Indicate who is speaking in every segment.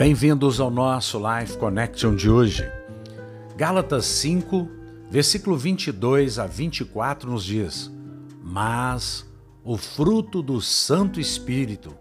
Speaker 1: Bem-vindos ao nosso Life Connection de hoje. Gálatas 5, versículo 22 a 24 nos diz: Mas o fruto do Santo Espírito,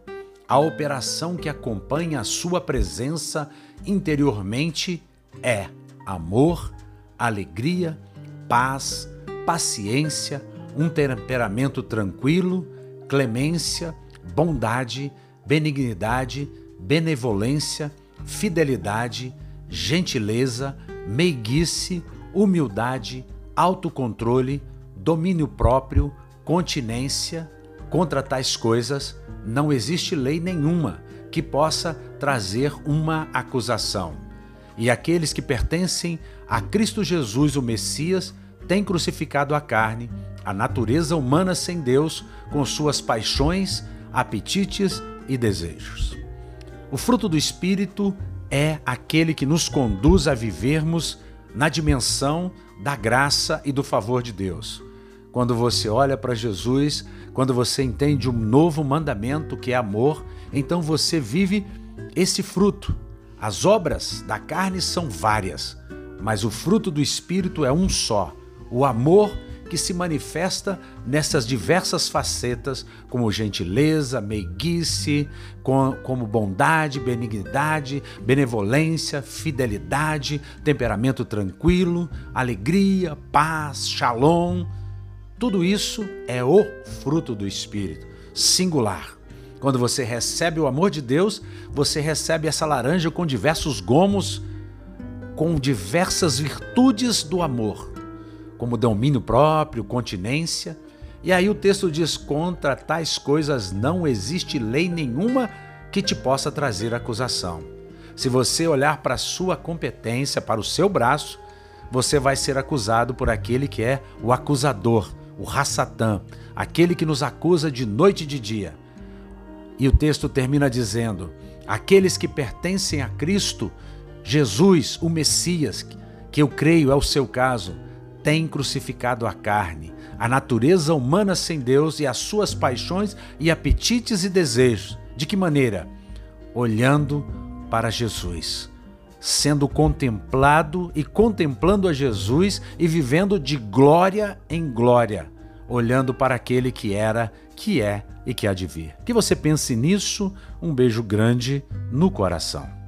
Speaker 1: a operação que acompanha a sua presença interiormente é amor, alegria, paz, paciência, um temperamento tranquilo, clemência, bondade, benignidade, benevolência, fidelidade, gentileza, meiguice, humildade, autocontrole, domínio próprio, continência. Contra tais coisas não existe lei nenhuma que possa trazer uma acusação. E aqueles que pertencem a Cristo Jesus, o Messias, têm crucificado a carne, a natureza humana sem Deus, com suas paixões, apetites e desejos. O fruto do Espírito é aquele que nos conduz a vivermos na dimensão da graça e do favor de Deus. Quando você olha para Jesus, quando você entende um novo mandamento que é amor, então você vive esse fruto. As obras da carne são várias, mas o fruto do Espírito é um só: o amor que se manifesta nessas diversas facetas, como gentileza, meiguice, como bondade, benignidade, benevolência, fidelidade, temperamento tranquilo, alegria, paz, shalom. Tudo isso é o fruto do Espírito, singular. Quando você recebe o amor de Deus, você recebe essa laranja com diversos gomos, com diversas virtudes do amor como domínio próprio, continência. E aí o texto diz: contra tais coisas não existe lei nenhuma que te possa trazer acusação. Se você olhar para a sua competência, para o seu braço, você vai ser acusado por aquele que é o acusador, o Rassatã, aquele que nos acusa de noite e de dia. E o texto termina dizendo: aqueles que pertencem a Cristo, Jesus, o Messias, que eu creio é o seu caso, tem crucificado a carne, a natureza humana sem Deus e as suas paixões e apetites e desejos. De que maneira? Olhando para Jesus, sendo contemplado e contemplando a Jesus e vivendo de glória em glória, olhando para aquele que era, que é e que há de vir. Que você pense nisso. Um beijo grande no coração.